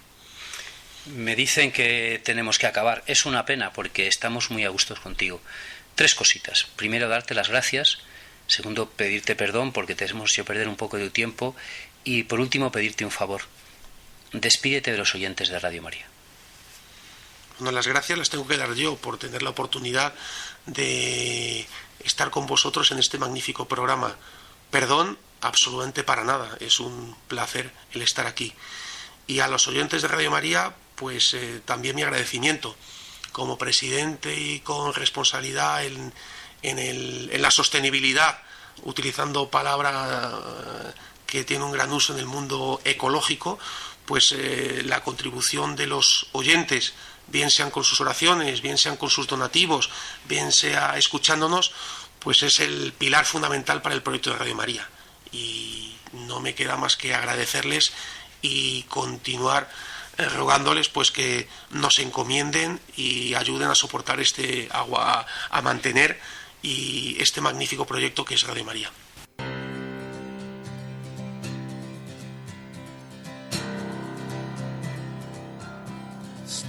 Me dicen que tenemos que acabar. Es una pena porque estamos muy a gustos contigo. Tres cositas. Primero, darte las gracias. Segundo, pedirte perdón porque te hemos hecho perder un poco de tu tiempo. Y por último, pedirte un favor. Despídete de los oyentes de Radio María. Bueno, las gracias las tengo que dar yo por tener la oportunidad de estar con vosotros en este magnífico programa. Perdón, absolutamente para nada. Es un placer el estar aquí. Y a los oyentes de Radio María, pues eh, también mi agradecimiento como presidente y con responsabilidad en, en, el, en la sostenibilidad, utilizando palabra que tiene un gran uso en el mundo ecológico, pues eh, la contribución de los oyentes, bien sean con sus oraciones, bien sean con sus donativos, bien sea escuchándonos, pues es el pilar fundamental para el proyecto de Radio María. Y no me queda más que agradecerles y continuar eh, rogándoles pues que nos encomienden y ayuden a soportar este agua, a, a mantener y este magnífico proyecto que es Radio María.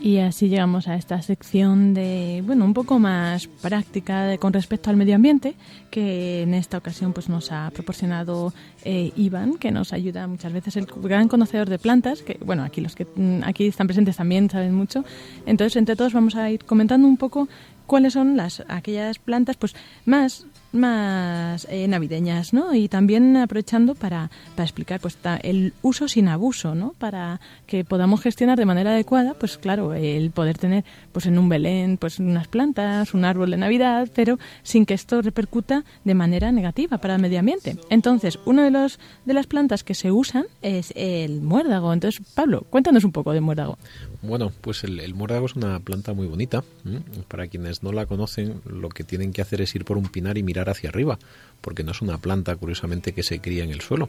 Y así llegamos a esta sección de, bueno, un poco más práctica con respecto al medio ambiente, que en esta ocasión pues nos ha proporcionado eh, Iván, que nos ayuda muchas veces, el gran conocedor de plantas, que bueno, aquí los que mm, aquí están presentes también saben mucho. Entonces, entre todos vamos a ir comentando un poco cuáles son las aquellas plantas pues más más eh, navideñas, ¿no? Y también aprovechando para, para explicar pues ta- el uso sin abuso, ¿no? Para que podamos gestionar de manera adecuada, pues claro, el poder tener pues en un Belén pues unas plantas, un árbol de Navidad, pero sin que esto repercuta de manera negativa para el medio ambiente. Entonces, una de los de las plantas que se usan es el muérdago. Entonces, Pablo, cuéntanos un poco de muérdago. Bueno, pues el, el muérdago es una planta muy bonita. ¿m? Para quienes no la conocen, lo que tienen que hacer es ir por un pinar y mirar hacia arriba, porque no es una planta, curiosamente, que se cría en el suelo.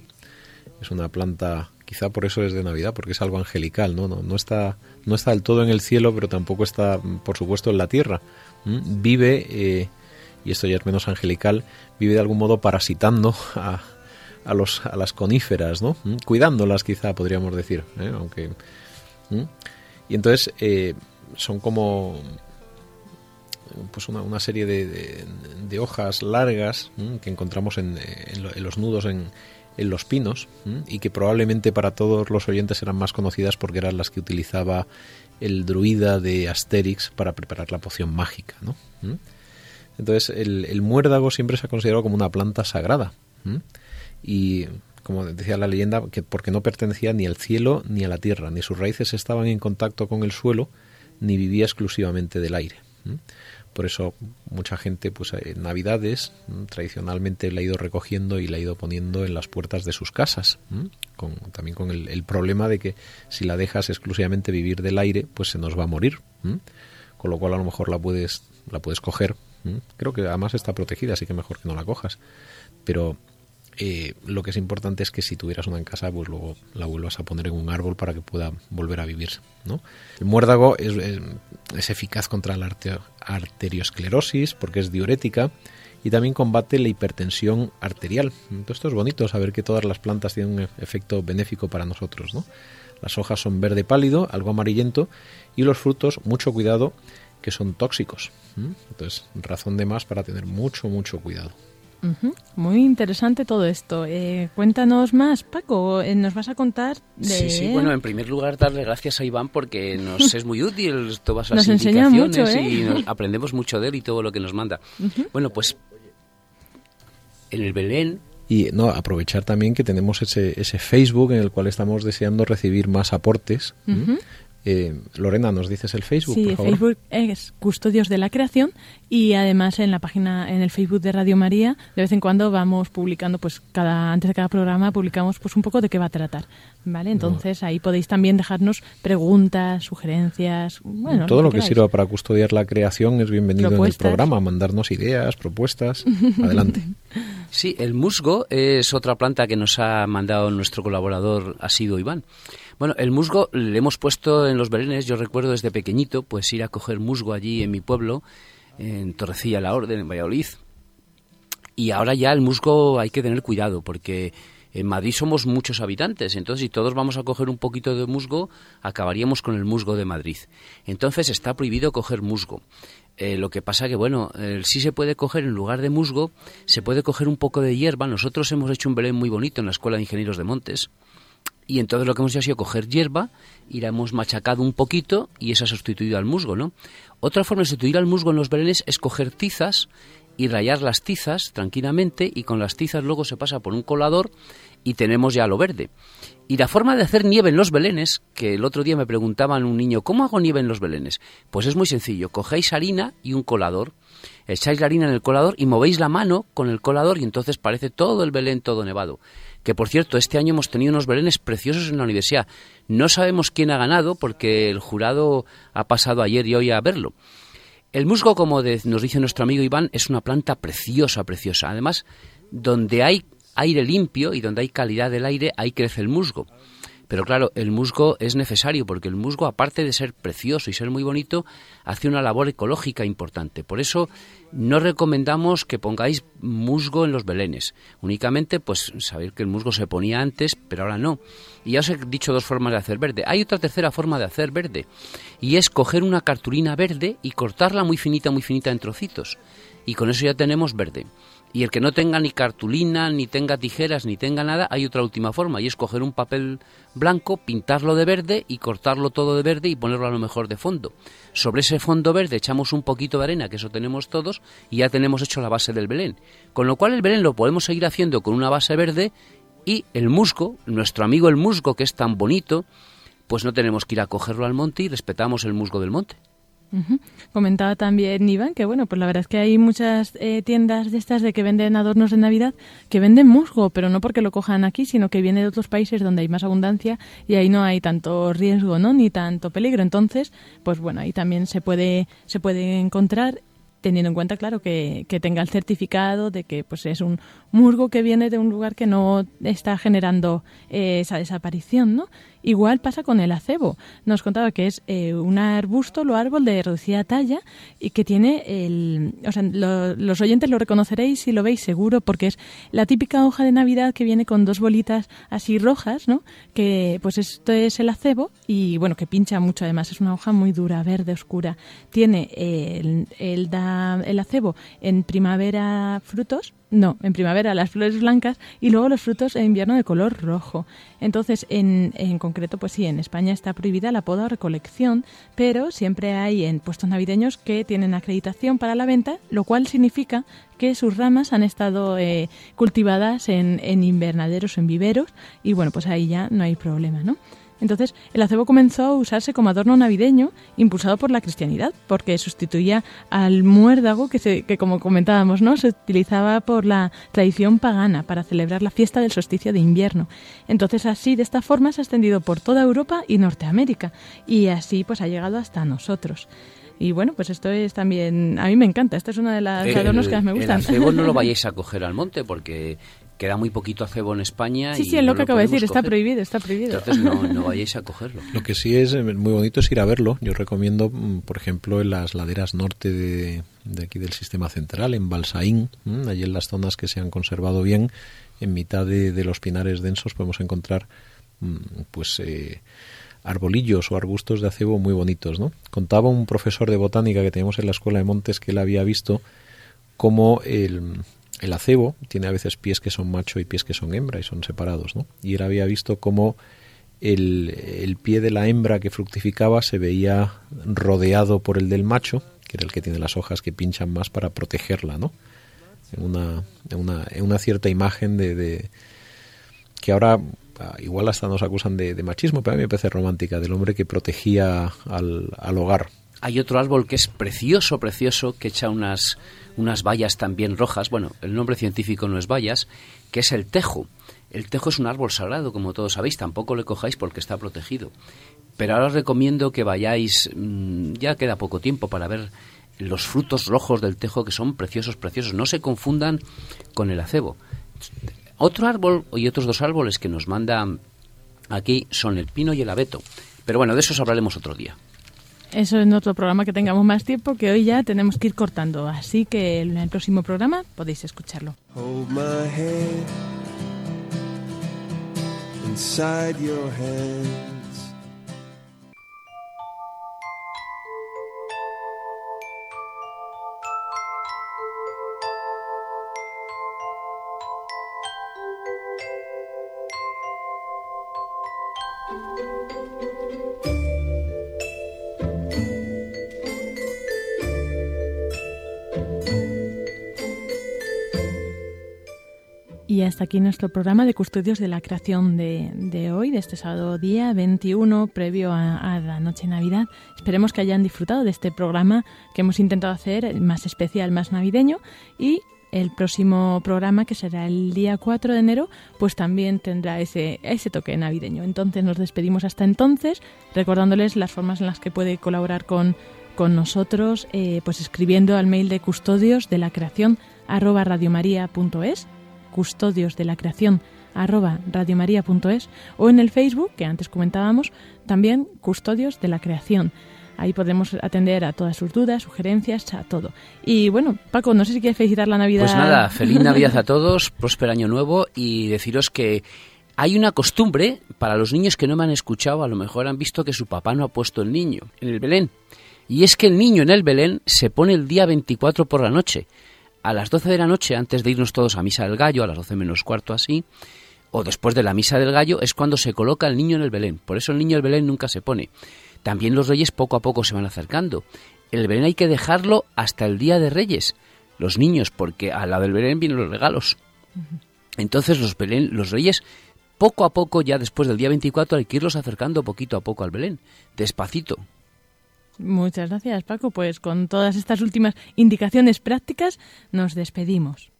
Es una planta, quizá por eso es de Navidad, porque es algo angelical, ¿no? No, no está, no está del todo en el cielo, pero tampoco está, por supuesto, en la tierra. Vive, eh, y esto ya es menos angelical, vive de algún modo parasitando a, a, los, a las coníferas, ¿no? Cuidándolas, quizá podríamos decir, ¿eh? aunque... Y entonces eh, son como pues una, una serie de, de- hojas largas que encontramos en, en lo- en los nudos en, en los pinos y que probablemente para todos los oyentes eran más conocidas porque eran las que utilizaba el druida de Asterix para preparar la poción mágica. ¿no? Entonces el, el muérdago siempre se ha considerado como una planta sagrada y como decía la leyenda, que porque no pertenecía ni al cielo ni a la tierra, ni sus raíces estaban en contacto con el suelo, ni vivía exclusivamente del aire. Por eso mucha gente, pues en Navidades, tradicionalmente la ha ido recogiendo y la ha ido poniendo en las puertas de sus casas, con, también con el, problema de que si la dejas exclusivamente vivir del aire, pues se nos va a morir. Con lo cual a lo mejor la puedes, la puedes coger. Creo que además está protegida, así que mejor que no la cojas. Pero eh, lo que es importante es que si tuvieras una en casa, pues luego la vuelvas a poner en un árbol para que pueda volver a vivir. ¿no? El muérdago es, eficaz contra la arte- arteriosclerosis porque es diurética y también combate la hipertensión arterial. Entonces esto es bonito saber que todas las plantas tienen un efecto benéfico para nosotros. ¿no? Las hojas son verde pálido, algo amarillento y los frutos, mucho cuidado, que son tóxicos. Entonces, razón de más para tener mucho, mucho cuidado. Ujú, Muy interesante todo esto. Eh, cuéntanos más, Paco. eh, nos vas a contar de... Sí, sí, bueno, en primer lugar darle gracias a Iván porque nos es muy útil todas las Nos indicaciones mucho, ¿eh? y nos- aprendemos mucho de él y todo lo que nos manda. Bueno, pues en el Belén Y no, aprovechar también que tenemos ese, ese Facebook en el cual estamos deseando recibir más aportes. ¿m? Eh, Lorena, ¿nos dices el Facebook, Sí, por el favor? Facebook es Custodios de la Creación y además en la página, en el Facebook de Radio María, de vez en cuando vamos publicando, pues cada antes de cada programa publicamos pues un poco de qué va a tratar, ¿vale? Entonces ahí podéis también dejarnos preguntas, sugerencias, bueno, Todo lo que, sirva para custodiar la creación es bienvenido Propuestas. en el programa. Mandarnos ideas, propuestas. Adelante. Sí, el musgo es otra planta que nos ha mandado nuestro colaborador asiduo Iván. Bueno, el musgo le hemos puesto en los belenes, yo recuerdo desde pequeñito, pues ir a coger musgo allí en mi pueblo, en Torrecilla la Orden, en Valladolid. Y ahora ya el musgo hay que tener cuidado porque en Madrid somos muchos habitantes, entonces si todos vamos a coger un poquito de musgo, acabaríamos con el musgo de Madrid. Entonces está prohibido coger musgo. Eh, lo que pasa que, bueno, eh, sí se puede coger en lugar de musgo, se puede coger un poco de hierba. Nosotros hemos hecho un Belén muy bonito en la Escuela de Ingenieros de Montes Y entonces lo que hemos hecho ha sido coger hierba y la hemos machacado un poquito y esa ha sustituido al musgo, ¿no? Otra forma de sustituir al musgo en los belenes es coger tizas y rayar las tizas tranquilamente y con las tizas luego se pasa por un colador y tenemos ya lo verde. Y la forma de hacer nieve en los belenes, que el otro día me preguntaban un niño, ¿cómo hago nieve en los belenes? Pues es muy sencillo, cogéis harina y un colador, echáis la harina en el colador y movéis la mano con el colador y entonces parece todo el belén todo nevado que por cierto, este año hemos tenido unos belenes preciosos en la universidad. No sabemos quién ha ganado porque el jurado ha pasado ayer y hoy a verlo. El musgo, como nos dice nuestro amigo Iván, es una planta preciosa, preciosa. Además, donde hay aire limpio y donde hay calidad del aire, ahí crece el musgo. Pero claro, el musgo es necesario porque el musgo, aparte de ser precioso y ser muy bonito, hace una labor ecológica importante. Por eso no recomendamos que pongáis musgo en los belenes. Únicamente, pues saber que el musgo se ponía antes, pero ahora no. Y ya os he dicho dos formas de hacer verde. Hay otra tercera forma de hacer verde y es coger una cartulina verde y cortarla muy finita, muy finita en trocitos. Y con eso ya tenemos verde. Y el que no tenga ni cartulina, ni tenga tijeras, ni tenga nada, hay otra última forma, y es coger un papel blanco, pintarlo de verde y cortarlo todo de verde y ponerlo a lo mejor de fondo. Sobre ese fondo verde echamos un poquito de arena, que eso tenemos todos, y ya tenemos hecho la base del Belén. Con lo cual el Belén lo podemos seguir haciendo con una base verde y el musgo, nuestro amigo el musgo, que es tan bonito, pues no tenemos que ir a cogerlo al monte y respetamos el musgo del monte. Comentaba también Iván que, bueno, pues la verdad es que hay muchas eh, tiendas de estas de que venden adornos de Navidad que venden musgo, pero no porque lo cojan aquí, sino que viene de otros países donde hay más abundancia y ahí no hay tanto riesgo, ¿no? Ni tanto peligro. Entonces, pues bueno, ahí también se puede, se puede encontrar teniendo en cuenta, claro, que, que, tenga el certificado de que pues es un musgo que viene de un lugar que no está generando eh, esa desaparición, ¿no? Igual pasa con el acebo. Nos contaba que es eh, un arbusto o árbol de reducida talla y que tiene el... O sea, los oyentes lo reconoceréis si lo veis seguro porque es la típica hoja de Navidad que viene con dos bolitas así rojas, ¿no? Que pues esto es el acebo y bueno, que pincha mucho además. Es una hoja muy dura, verde, oscura. Tiene el, el, da, el acebo en primavera frutos no, en primavera las flores blancas y luego los frutos en invierno de color rojo. Entonces, en, en concreto, pues sí, en España está prohibida la poda o recolección, pero siempre hay en puestos navideños que tienen acreditación para la venta, lo cual significa que sus ramas han estado eh, cultivadas en, en invernaderos o en viveros y bueno, pues ahí ya no hay problema, ¿no? Entonces, el acebo comenzó a usarse como adorno navideño, impulsado por la cristianidad, porque sustituía al muérdago que, se, que como comentábamos, ¿no? se utilizaba por la tradición pagana para celebrar la fiesta del solsticio de invierno. Entonces, así, de esta forma, se ha extendido por toda Europa y Norteamérica, y así pues ha llegado hasta nosotros. Y bueno, pues esto es también, a mí me encanta, esto es uno de los adornos que más me gustan. El acebo no lo vayáis a coger al monte porque queda muy poquito acebo en España. Sí, y sí, es lo que acabo de decir, está prohibido, está prohibido. Entonces no, no vayáis a cogerlo. Lo que sí es eh, muy bonito es ir a verlo. Yo recomiendo, mm, por ejemplo, en las laderas norte de, de aquí del sistema central, en Balsaín, mm, allí en las zonas que se han conservado bien, en mitad de, de los pinares densos podemos encontrar mm, pues eh, arbolillos o arbustos de acebo muy bonitos. ¿no? Contaba un profesor de botánica que teníamos en la escuela de Montes que él había visto cómo el, el acebo tiene a veces pies que son macho y pies que son hembra y son separados, ¿no? Y él había visto cómo el, el pie de la hembra que fructificaba se veía rodeado por el del macho, que era el que tiene las hojas que pinchan más para protegerla, ¿no? En una, en una, en una cierta imagen de, de que ahora ah, igual hasta nos acusan de, de machismo, pero a mí me parece romántica, del hombre que protegía al, al hogar. Hay otro árbol que es precioso, precioso, que echa unas, unas bayas también rojas. Bueno, el nombre científico no es bayas, que es el tejo. El tejo es un árbol sagrado, como todos sabéis, tampoco le cojáis porque está protegido. Pero ahora os recomiendo que vayáis, mm, ya queda poco tiempo para ver los frutos rojos del tejo que son preciosos, preciosos. No se confundan con el acebo. Otro árbol y otros dos árboles que nos mandan aquí son el pino y el abeto. Pero bueno, de esos hablaremos otro día. Eso en otro programa que tengamos más tiempo, que hoy ya tenemos que ir cortando. Así que en el próximo programa podéis escucharlo. Hold inside your. Hasta aquí nuestro programa de Custodios de la Creación de, hoy, de este sábado día 21, previo a, la noche de Navidad. Esperemos que hayan disfrutado de este programa que hemos intentado hacer más especial, más navideño. Y el próximo programa, que será el día 4 de enero, pues también tendrá ese, ese toque navideño. Entonces nos despedimos hasta entonces, recordándoles las formas en las que puede colaborar con, con nosotros, eh, pues escribiendo al mail de custodios de la creación arroba radiomaria.es custodios de la creación arroba radiomaria.es o en el Facebook, que antes comentábamos, también custodios de la creación. Ahí podemos atender a todas sus dudas, sugerencias, a todo. Y bueno, Paco, no sé si quieres felicitar la Navidad. Pues nada, feliz Navidad a todos, próspero año nuevo y deciros que hay una costumbre para los niños que no me han escuchado, a lo mejor han visto que su papá no ha puesto el niño en el Belén. Y es que el niño en el Belén se pone el día 24 por la noche a las 12 de la noche, antes de irnos todos a misa del gallo, a las 12 menos cuarto así, o después de la misa del gallo, es cuando se coloca el niño en el Belén. Por eso el niño del Belén nunca se pone. También los reyes poco a poco se van acercando. El Belén hay que dejarlo hasta el día de Reyes, los niños, porque al lado del Belén vienen los regalos. Entonces los, Belén, los reyes poco a poco, ya después del día 24, hay que irlos acercando poquito a poco al Belén, despacito, Muchas gracias, Paco. Pues con todas estas últimas indicaciones prácticas nos despedimos.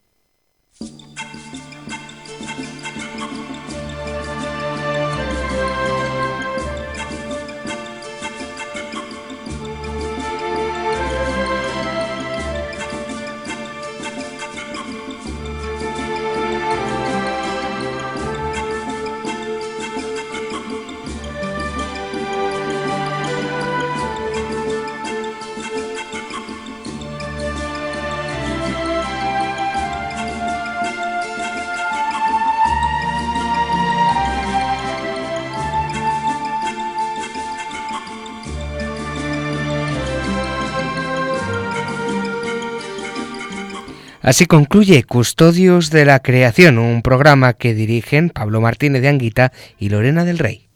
Así concluye Custodios de la Creación, un programa que dirigen Pablo Martínez de Anguita y Lorena del Rey.